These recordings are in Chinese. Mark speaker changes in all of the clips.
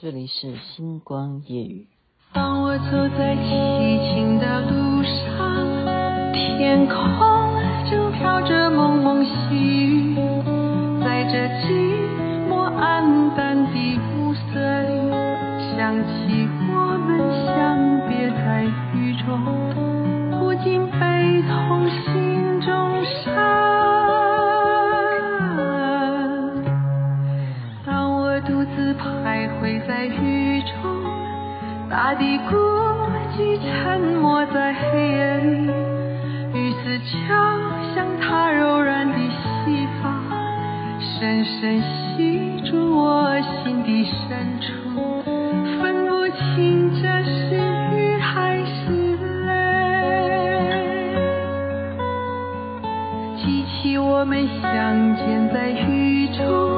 Speaker 1: 这里是星光夜雨。
Speaker 2: 当我走在凄清的路上，天空正飘着在雨中。大地孤寂，沉默在黑夜里，雨丝就像她柔软的细发，深深吸住我心的深处，分不清这是雨还是泪。记起我们相见在雨中，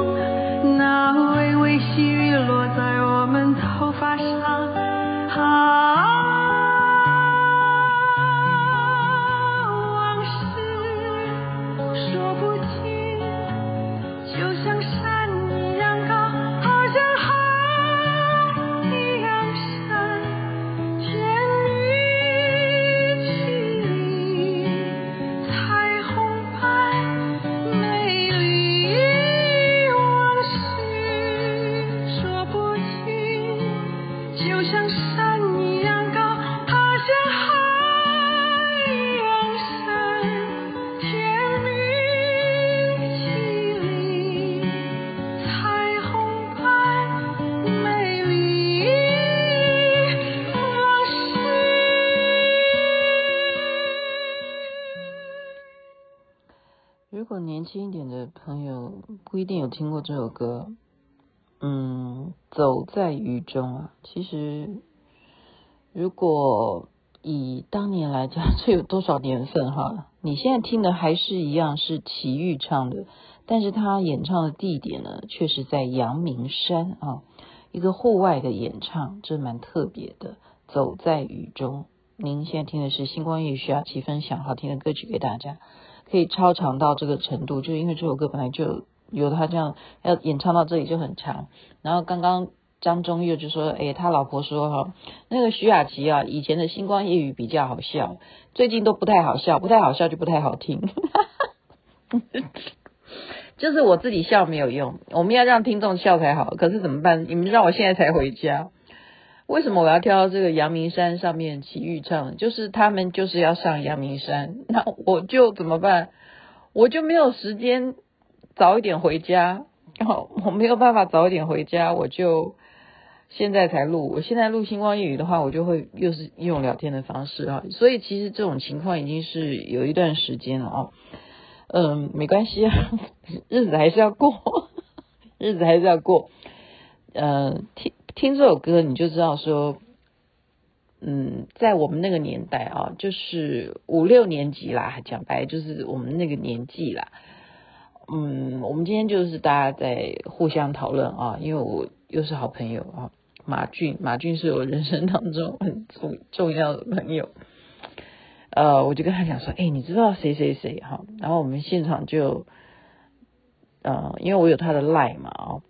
Speaker 1: 不一定有听过这首歌，嗯，走在雨中啊，其实如果以当年来讲，这有多少年份哈？你现在听的还是一样是齐豫唱的，但是他演唱的地点呢，却是在阳明山啊，一个户外的演唱，这蛮特别的。走在雨中，您现在听的是星光夜语，徐雅琪分享好听的歌曲给大家。可以超长到这个程度，就因为这首歌本来就有他这样要演唱到这里就很长。然后刚刚张中佑就说：“哎，他老婆说哈，那个徐雅琪啊，以前的星光夜语比较好笑，最近都不太好笑，不太好笑就不太好听。”就是我自己笑没有用，我们要让听众笑才好。可是怎么办？你们让我现在才回家。为什么我要跳到这个阳明山上面？齐豫唱，就是他们就是要上阳明山，那我就怎么办？我就没有时间早一点回家，然后我没有办法早一点回家，我就现在才录。我现在录星光夜语的话，我就会又是用聊天的方式啊，所以其实这种情况已经是有一段时间了啊。嗯，没关系啊，日子还是要过，日子还是要过。嗯，听。听这首歌你就知道说，嗯，在我们那个年代啊，就是五六年级啦，讲白就是我们那个年纪啦。嗯，我们今天就是大家在互相讨论啊，因为我又是好朋友啊，马俊，马俊是我人生当中很重重要的朋友。呃，我就跟他讲说，哎，你知道谁谁谁哈？然后我们现场就，呃，因为我有他的 line 嘛哦。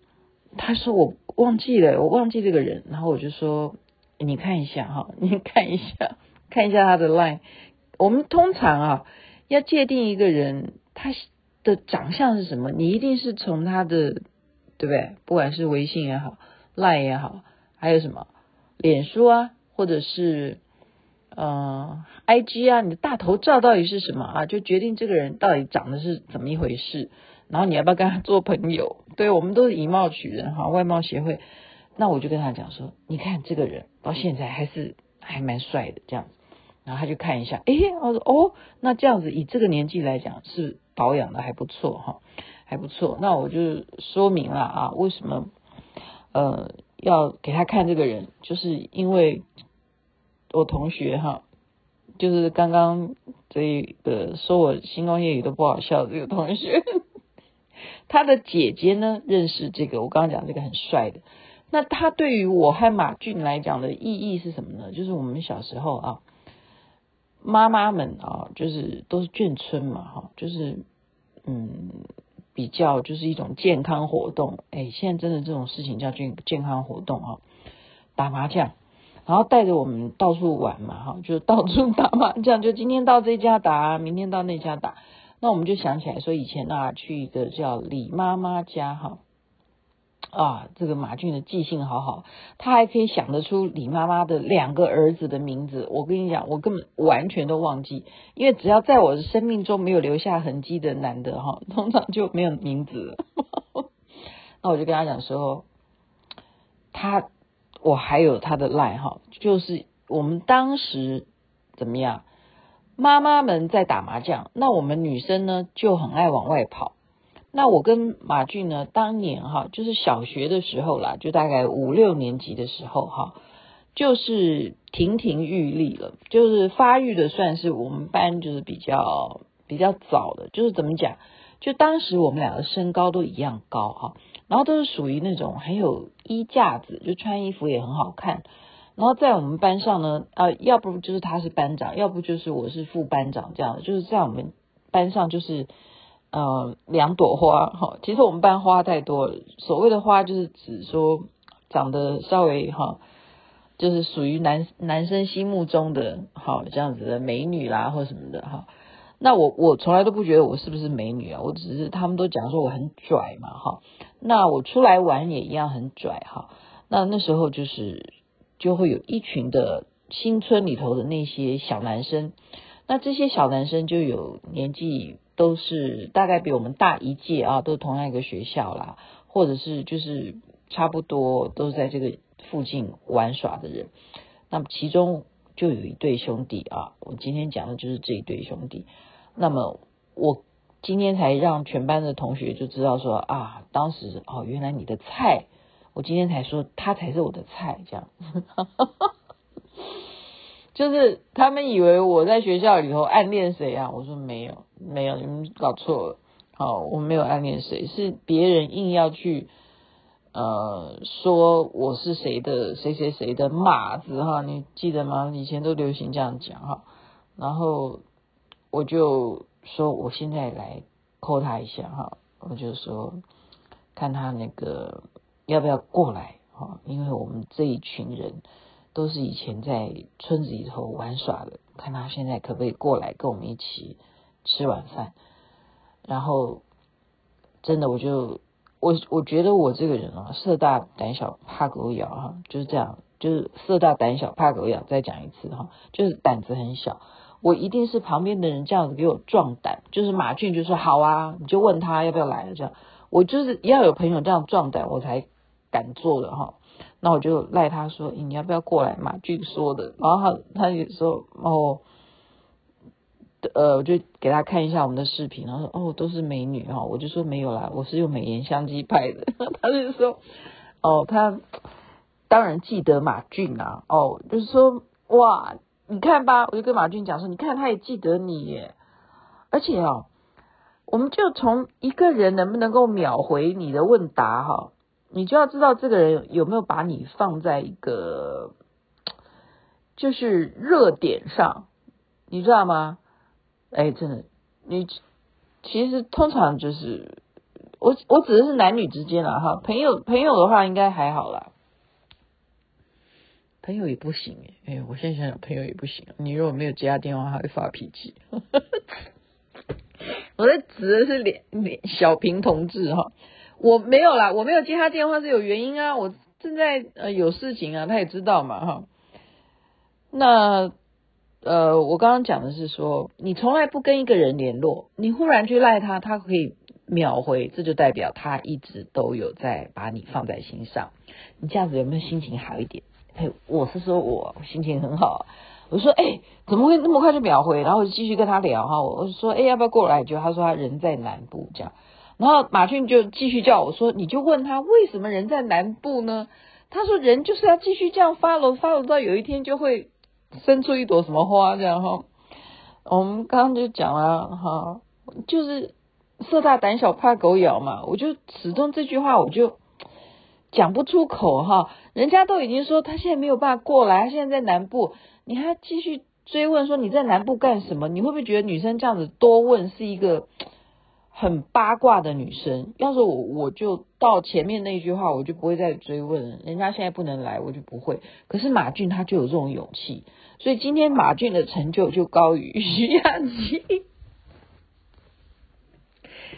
Speaker 1: 他说我忘记了，我忘记这个人。然后我就说，你看一下哈，你看一下，看一下他的 line。我们通常啊，要界定一个人他的长相是什么，你一定是从他的，对不对？不管是微信也好，line 也好，还有什么脸书啊，或者是呃 IG 啊，你的大头照到底是什么啊？就决定这个人到底长得是怎么一回事。然后你要不要跟他做朋友？对，我们都是以貌取人哈，外貌协会。那我就跟他讲说，你看这个人到现在还是还蛮帅的这样子。然后他就看一下，哎，我说哦，那这样子以这个年纪来讲是保养的还不错哈，还不错。那我就说明了啊，为什么呃要给他看这个人，就是因为我同学哈，就是刚刚这个说我星光夜语都不好笑这个同学。他的姐姐呢，认识这个，我刚刚讲这个很帅的。那他对于我和马俊来讲的意义是什么呢？就是我们小时候啊，妈妈们啊，就是都是眷村嘛，哈，就是嗯，比较就是一种健康活动。哎，现在真的这种事情叫健健康活动哈，打麻将，然后带着我们到处玩嘛哈，就到处打麻将，就今天到这家打，明天到那家打。那我们就想起来说，以前啊去一个叫李妈妈家哈。啊，这个马俊的记性好好，他还可以想得出李妈妈的两个儿子的名字。我跟你讲，我根本完全都忘记，因为只要在我的生命中没有留下痕迹的男的哈，通常就没有名字了。那我就跟他讲说，他我还有他的赖哈，就是我们当时怎么样，妈妈们在打麻将，那我们女生呢就很爱往外跑。那我跟马俊呢，当年哈，就是小学的时候啦，就大概五六年级的时候哈，就是亭亭玉立了，就是发育的算是我们班就是比较比较早的，就是怎么讲，就当时我们俩的身高都一样高哈，然后都是属于那种很有衣架子，就穿衣服也很好看，然后在我们班上呢，啊，要不就是他是班长，要不就是我是副班长这样，就是在我们班上就是。呃，两朵花哈，其实我们班花太多了。所谓的花，就是指说长得稍微哈，就是属于男男生心目中的哈这样子的美女啦，或什么的哈。那我我从来都不觉得我是不是美女啊，我只是他们都讲说我很拽嘛哈。那我出来玩也一样很拽哈。那那时候就是就会有一群的新村里头的那些小男生，那这些小男生就有年纪。都是大概比我们大一届啊，都同样一个学校啦，或者是就是差不多都是在这个附近玩耍的人。那么其中就有一对兄弟啊，我今天讲的就是这一对兄弟。那么我今天才让全班的同学就知道说啊，当时哦，原来你的菜，我今天才说他才是我的菜，这样。就是他们以为我在学校里头暗恋谁啊？我说没有，没有，你们搞错了。好，我没有暗恋谁，是别人硬要去呃说我是谁的谁谁谁的马子哈，你记得吗？以前都流行这样讲哈。然后我就说我现在来扣他一下哈，我就说看他那个要不要过来哈，因为我们这一群人。都是以前在村子里头玩耍的，看他现在可不可以过来跟我们一起吃晚饭。然后真的，我就我我觉得我这个人啊，色大胆小怕狗咬哈，就是这样，就是色大胆小怕狗咬。再讲一次哈，就是胆子很小。我一定是旁边的人这样子给我壮胆，就是马俊就说好啊，你就问他要不要来了这样。我就是要有朋友这样壮胆，我才敢做的哈。那我就赖他说，你要不要过来？马俊说的，然后他他也说哦，呃，我就给他看一下我们的视频，然后说哦，都是美女哈，我就说没有啦，我是用美颜相机拍的。他就说哦，他当然记得马俊啊，哦，就是说哇，你看吧，我就跟马俊讲说，你看他也记得你耶，而且哦，我们就从一个人能不能够秒回你的问答哈。你就要知道这个人有没有把你放在一个就是热点上，你知道吗？哎，真的，你其实通常就是我我指的是男女之间了哈，朋友朋友的话应该还好啦，朋友也不行哎，哎，我现在想想朋友也不行，你如果没有接他电话，他会发脾气。我在指的是脸脸小平同志哈。我没有啦，我没有接他电话是有原因啊，我正在呃有事情啊，他也知道嘛哈。那呃，我刚刚讲的是说，你从来不跟一个人联络，你忽然去赖他，他可以秒回，这就代表他一直都有在把你放在心上。你这样子有没有心情好一点？哎，我是说我心情很好，我说哎，怎么会那么快就秒回？然后我就继续跟他聊哈，我说哎，要不要过来？就他说他人在南部这样。然后马俊就继续叫我说，你就问他为什么人在南部呢？他说人就是要继续这样 follow follow 到有一天就会生出一朵什么花这样哈。我们刚刚就讲了哈，就是色大胆小怕狗咬嘛，我就始终这句话我就讲不出口哈。人家都已经说他现在没有办法过来，他现在在南部，你还继续追问说你在南部干什么？你会不会觉得女生这样子多问是一个？很八卦的女生。要是我，我就到前面那句话，我就不会再追问。人家现在不能来，我就不会。可是马俊他就有这种勇气，所以今天马俊的成就就高于徐雅琪。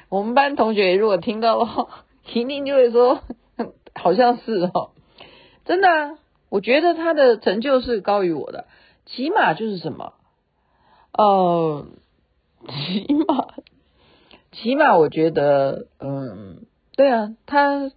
Speaker 1: 我们班同学如果听到的话，一定就会说，好像是哦，真的啊。我觉得他的成就是高于我的，起码就是什么，呃，起码，起码我觉得，嗯，对啊，他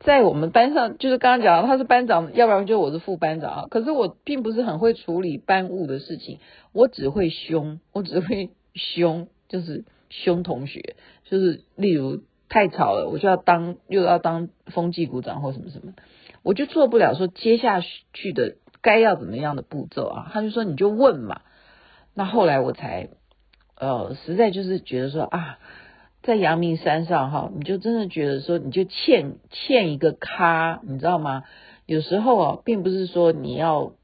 Speaker 1: 在我们班上，就是刚刚讲他是班长，要不然就我是副班长啊。可是我并不是很会处理班务的事情，我只会凶，我只会凶，就是凶同学，就是例如太吵了，我就要当又要当风纪股长或什么什么。我就做不了说接下去的该要怎么样的步骤啊，他就说你就问嘛。那后来我才呃实在就是觉得说啊，在阳明山上哈，你就真的觉得说你就欠欠一个咖，你知道吗？有时候啊，并不是说你要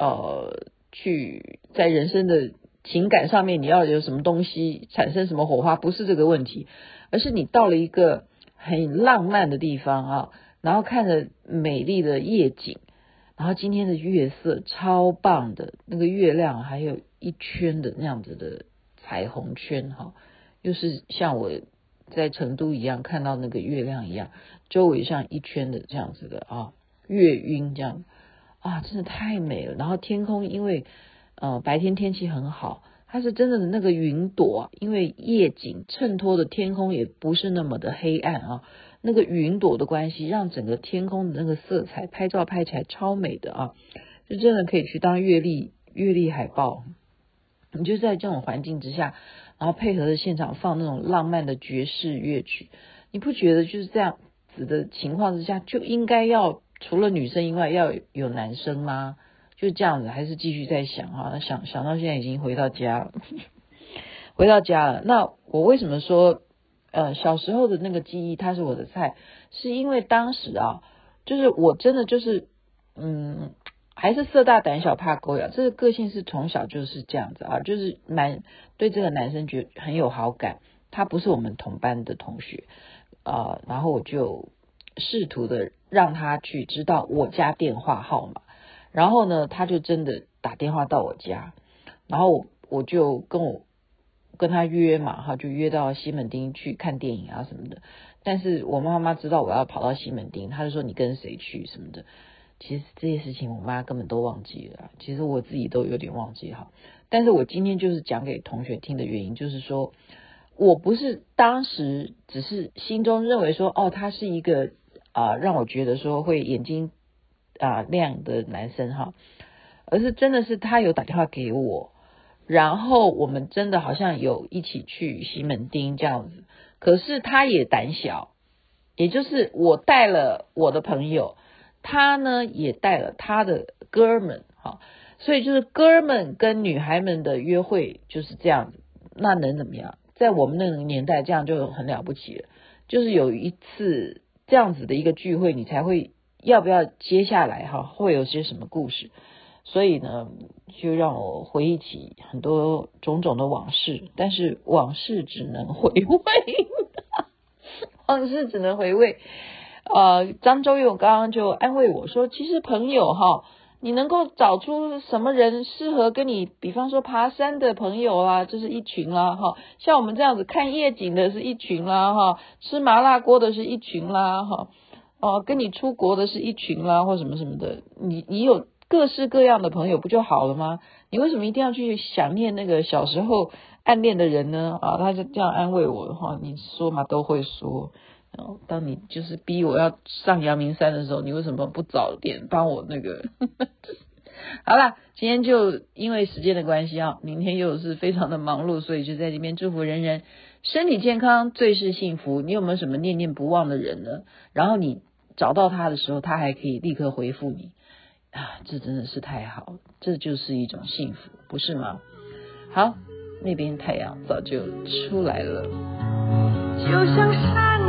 Speaker 1: 呃去在人生的情感上面你要有什么东西产生什么火花，不是这个问题，而是你到了一个很浪漫的地方啊。然后看着美丽的夜景，然后今天的月色超棒的，那个月亮还有一圈的那样子的彩虹圈哈，又是像我在成都一样看到那个月亮一样，周围像一圈的这样子的啊，月晕这样啊，真的太美了。然后天空因为呃白天天气很好，它是真的那个云朵，因为夜景衬托的天空也不是那么的黑暗啊。那个云朵的关系，让整个天空的那个色彩拍照拍起来超美的啊！就真的可以去当月历月历海报。你就在这种环境之下，然后配合着现场放那种浪漫的爵士乐曲，你不觉得就是这样子的情况之下，就应该要除了女生以外要有男生吗？就这样子，还是继续在想哈？想想到现在已经回到家了，回到家了。那我为什么说？呃，小时候的那个记忆，它是我的菜，是因为当时啊，就是我真的就是，嗯，还是色大胆小怕狗咬，这个个性是从小就是这样子啊，就是蛮对这个男生觉得很有好感，他不是我们同班的同学啊，呃，然后我就试图的让他去知道我家电话号码，然后呢，他就真的打电话到我家，然后我就跟我。跟他约嘛，哈，就约到西门町去看电影啊什么的。但是我妈妈知道我要跑到西门町，她就说你跟谁去什么的。其实这些事情我妈根本都忘记了，其实我自己都有点忘记哈。但是我今天就是讲给同学听的原因，就是说我不是当时只是心中认为说，哦，他是一个啊、呃、让我觉得说会眼睛啊、亮的男生哈，而是真的是他有打电话给我。然后我们真的好像有一起去西门町这样子，可是他也胆小，也就是我带了我的朋友，他呢也带了他的哥们，哈，所以就是哥们跟女孩们的约会就是这样子，那能怎么样？在我们那个年代，这样就很了不起了，就是有一次这样子的一个聚会，你才会要不要接下来哈会有些什么故事。所以呢，就让我回忆起很多种种的往事，但是往事只能回味，往事只能回味。呃，张周勇刚刚就安慰我说：“其实朋友哈，你能够找出什么人适合跟你，比方说爬山的朋友啊，这是一群啦哈；像我们这样子看夜景的是一群啦哈，吃麻辣锅的是一群啦哈，哦，跟你出国的是一群啦，或什么什么的，你你有。”各式各样的朋友不就好了吗？你为什么一定要去想念那个小时候暗恋的人呢？啊，他就这样安慰我的话，你说嘛都会说。然后当你就是逼我要上阳明山的时候，你为什么不早点帮我那个？好了，今天就因为时间的关系啊，明天又是非常的忙碌，所以就在这边祝福人人身体健康，最是幸福。你有没有什么念念不忘的人呢？然后你找到他的时候，他还可以立刻回复你。啊，这真的是太好，这就是一种幸福，不是吗？好，那边太阳早就出来了。就像山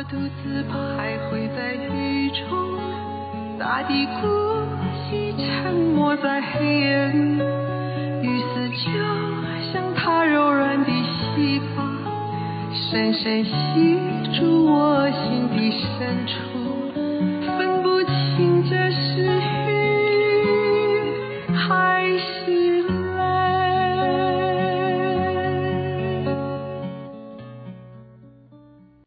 Speaker 1: 我独自
Speaker 2: 徘徊在雨中，大地孤寂，沉默在黑夜里，雨丝就像他柔软的细发，深深吸住我心底深处。